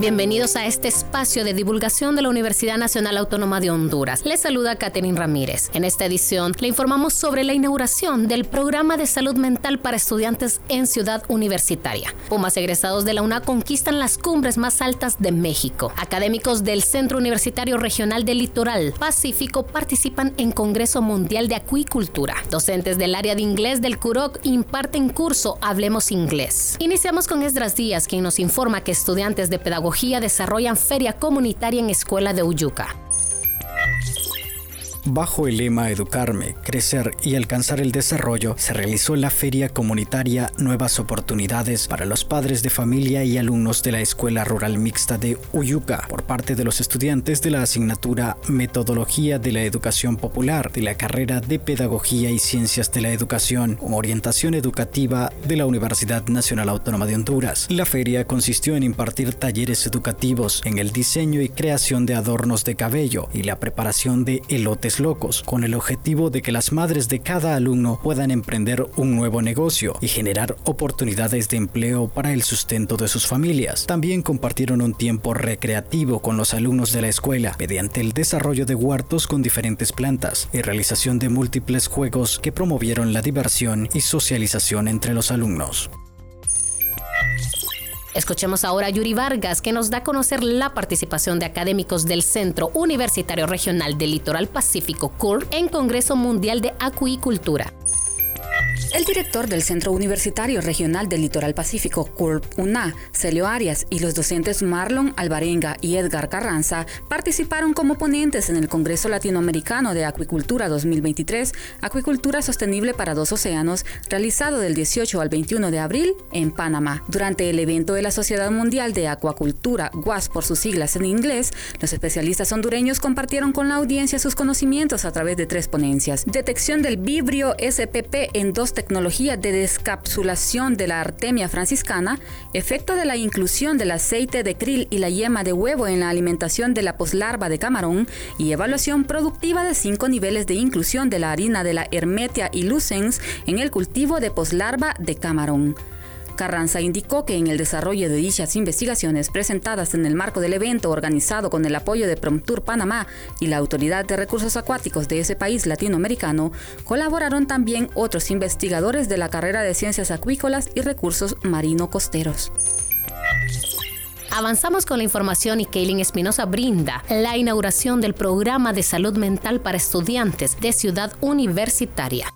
Bienvenidos a este espacio de divulgación de la Universidad Nacional Autónoma de Honduras. Les saluda Catherine Ramírez. En esta edición le informamos sobre la inauguración del programa de salud mental para estudiantes en Ciudad Universitaria. Pumas egresados de la UNA conquistan las cumbres más altas de México. Académicos del Centro Universitario Regional del Litoral Pacífico participan en Congreso Mundial de Acuicultura. Docentes del área de inglés del CUROC imparten curso Hablemos Inglés. Iniciamos con Esdras Díaz, quien nos informa que estudiantes de pedagogía desarrollan feria comunitaria en Escuela de Uyuca. Bajo el lema Educarme, Crecer y Alcanzar el Desarrollo, se realizó la feria comunitaria Nuevas Oportunidades para los padres de familia y alumnos de la Escuela Rural Mixta de Uyuca por parte de los estudiantes de la asignatura Metodología de la Educación Popular de la carrera de Pedagogía y Ciencias de la Educación con orientación educativa de la Universidad Nacional Autónoma de Honduras. La feria consistió en impartir talleres educativos en el diseño y creación de adornos de cabello y la preparación de elotes locos, con el objetivo de que las madres de cada alumno puedan emprender un nuevo negocio y generar oportunidades de empleo para el sustento de sus familias. También compartieron un tiempo recreativo con los alumnos de la escuela mediante el desarrollo de huertos con diferentes plantas y realización de múltiples juegos que promovieron la diversión y socialización entre los alumnos. Escuchemos ahora a Yuri Vargas, que nos da a conocer la participación de académicos del Centro Universitario Regional del Litoral Pacífico, CUR, en Congreso Mundial de Acuicultura. El director del Centro Universitario Regional del Litoral Pacífico, CURP UNA, Celio Arias, y los docentes Marlon Alvarenga y Edgar Carranza participaron como ponentes en el Congreso Latinoamericano de Acuicultura 2023, Acuicultura Sostenible para dos Océanos, realizado del 18 al 21 de abril en Panamá. Durante el evento de la Sociedad Mundial de Acuacultura, WAS por sus siglas en inglés, los especialistas hondureños compartieron con la audiencia sus conocimientos a través de tres ponencias. Detección del vibrio SPP en dos tecnología de descapsulación de la artemia franciscana, efecto de la inclusión del aceite de krill y la yema de huevo en la alimentación de la poslarva de camarón y evaluación productiva de cinco niveles de inclusión de la harina de la Hermetia y Lucens en el cultivo de poslarva de camarón. Carranza indicó que en el desarrollo de dichas investigaciones presentadas en el marco del evento organizado con el apoyo de Promtur Panamá y la Autoridad de Recursos Acuáticos de ese país latinoamericano, colaboraron también otros investigadores de la carrera de Ciencias Acuícolas y Recursos Marino-Costeros. Avanzamos con la información y Kaylin Espinosa brinda la inauguración del programa de salud mental para estudiantes de Ciudad Universitaria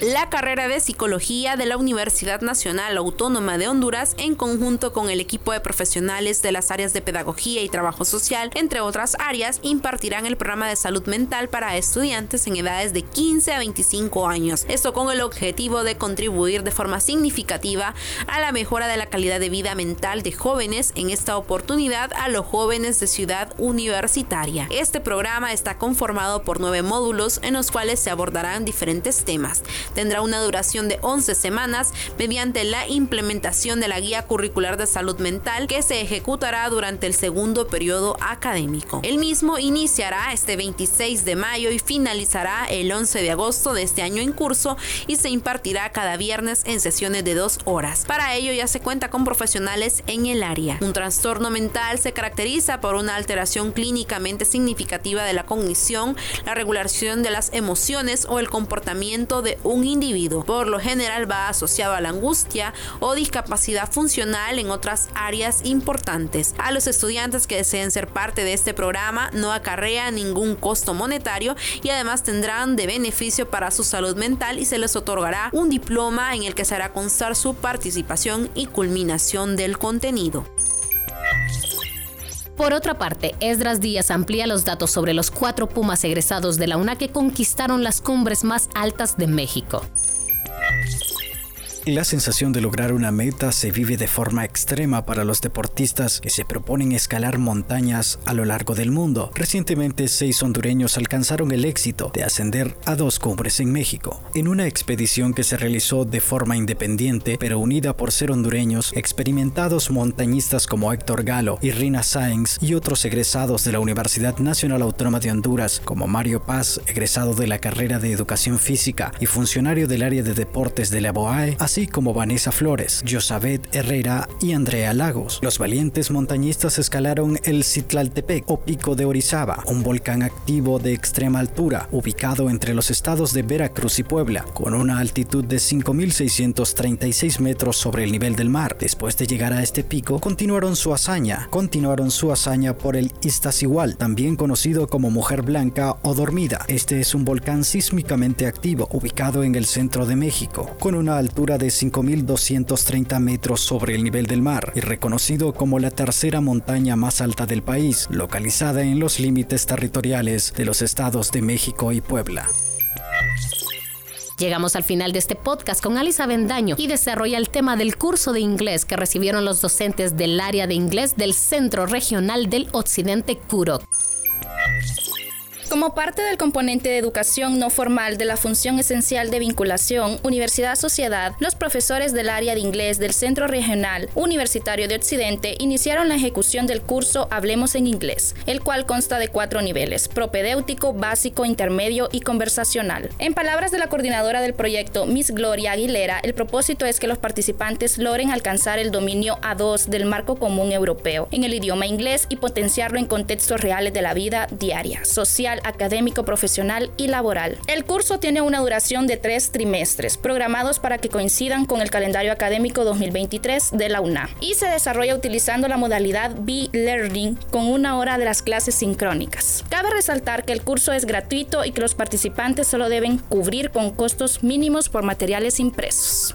la carrera de psicología de la Universidad Nacional Autónoma de Honduras en conjunto con el equipo de profesionales de las áreas de pedagogía y trabajo social, entre otras áreas, impartirán el programa de salud mental para estudiantes en edades de 15 a 25 años. Esto con el objetivo de contribuir de forma significativa a la mejora de la calidad de vida mental de jóvenes, en esta oportunidad a los jóvenes de ciudad universitaria. Este programa está conformado por nueve módulos en los cuales se abordarán diferentes temas tendrá una duración de 11 semanas mediante la implementación de la guía curricular de salud mental que se ejecutará durante el segundo periodo académico. El mismo iniciará este 26 de mayo y finalizará el 11 de agosto de este año en curso y se impartirá cada viernes en sesiones de dos horas. Para ello ya se cuenta con profesionales en el área. Un trastorno mental se caracteriza por una alteración clínicamente significativa de la cognición, la regulación de las emociones o el comportamiento de un individuo. Por lo general va asociado a la angustia o discapacidad funcional en otras áreas importantes. A los estudiantes que deseen ser parte de este programa no acarrea ningún costo monetario y además tendrán de beneficio para su salud mental y se les otorgará un diploma en el que se hará constar su participación y culminación del contenido. Por otra parte, Esdras Díaz amplía los datos sobre los cuatro Pumas egresados de la UNA que conquistaron las cumbres más altas de México. La sensación de lograr una meta se vive de forma extrema para los deportistas que se proponen escalar montañas a lo largo del mundo. Recientemente, seis hondureños alcanzaron el éxito de ascender a dos cumbres en México. En una expedición que se realizó de forma independiente, pero unida por ser hondureños, experimentados montañistas como Héctor Galo y Rina Sáenz y otros egresados de la Universidad Nacional Autónoma de Honduras, como Mario Paz, egresado de la carrera de Educación Física y funcionario del área de deportes de la BOAE, así como Vanessa Flores, Josabet Herrera y Andrea Lagos. Los valientes montañistas escalaron el Citlaltepec o Pico de Orizaba, un volcán activo de extrema altura, ubicado entre los estados de Veracruz y Puebla, con una altitud de 5.636 metros sobre el nivel del mar. Después de llegar a este pico, continuaron su hazaña, continuaron su hazaña por el Iztaccíhuatl, también conocido como Mujer Blanca o Dormida. Este es un volcán sísmicamente activo, ubicado en el centro de México, con una altura de 5.230 metros sobre el nivel del mar y reconocido como la tercera montaña más alta del país, localizada en los límites territoriales de los estados de México y Puebla. Llegamos al final de este podcast con Alisa Bendaño y desarrolla el tema del curso de inglés que recibieron los docentes del área de inglés del Centro Regional del Occidente CUROC. Como parte del componente de educación no formal de la función esencial de vinculación Universidad-Sociedad, los profesores del área de inglés del Centro Regional Universitario de Occidente iniciaron la ejecución del curso Hablemos en Inglés, el cual consta de cuatro niveles, propedéutico, básico, intermedio y conversacional. En palabras de la coordinadora del proyecto, Miss Gloria Aguilera, el propósito es que los participantes logren alcanzar el dominio A2 del marco común europeo en el idioma inglés y potenciarlo en contextos reales de la vida diaria, social, académico, profesional y laboral. El curso tiene una duración de tres trimestres, programados para que coincidan con el calendario académico 2023 de la UNA, y se desarrolla utilizando la modalidad B-Learning con una hora de las clases sincrónicas. Cabe resaltar que el curso es gratuito y que los participantes solo deben cubrir con costos mínimos por materiales impresos.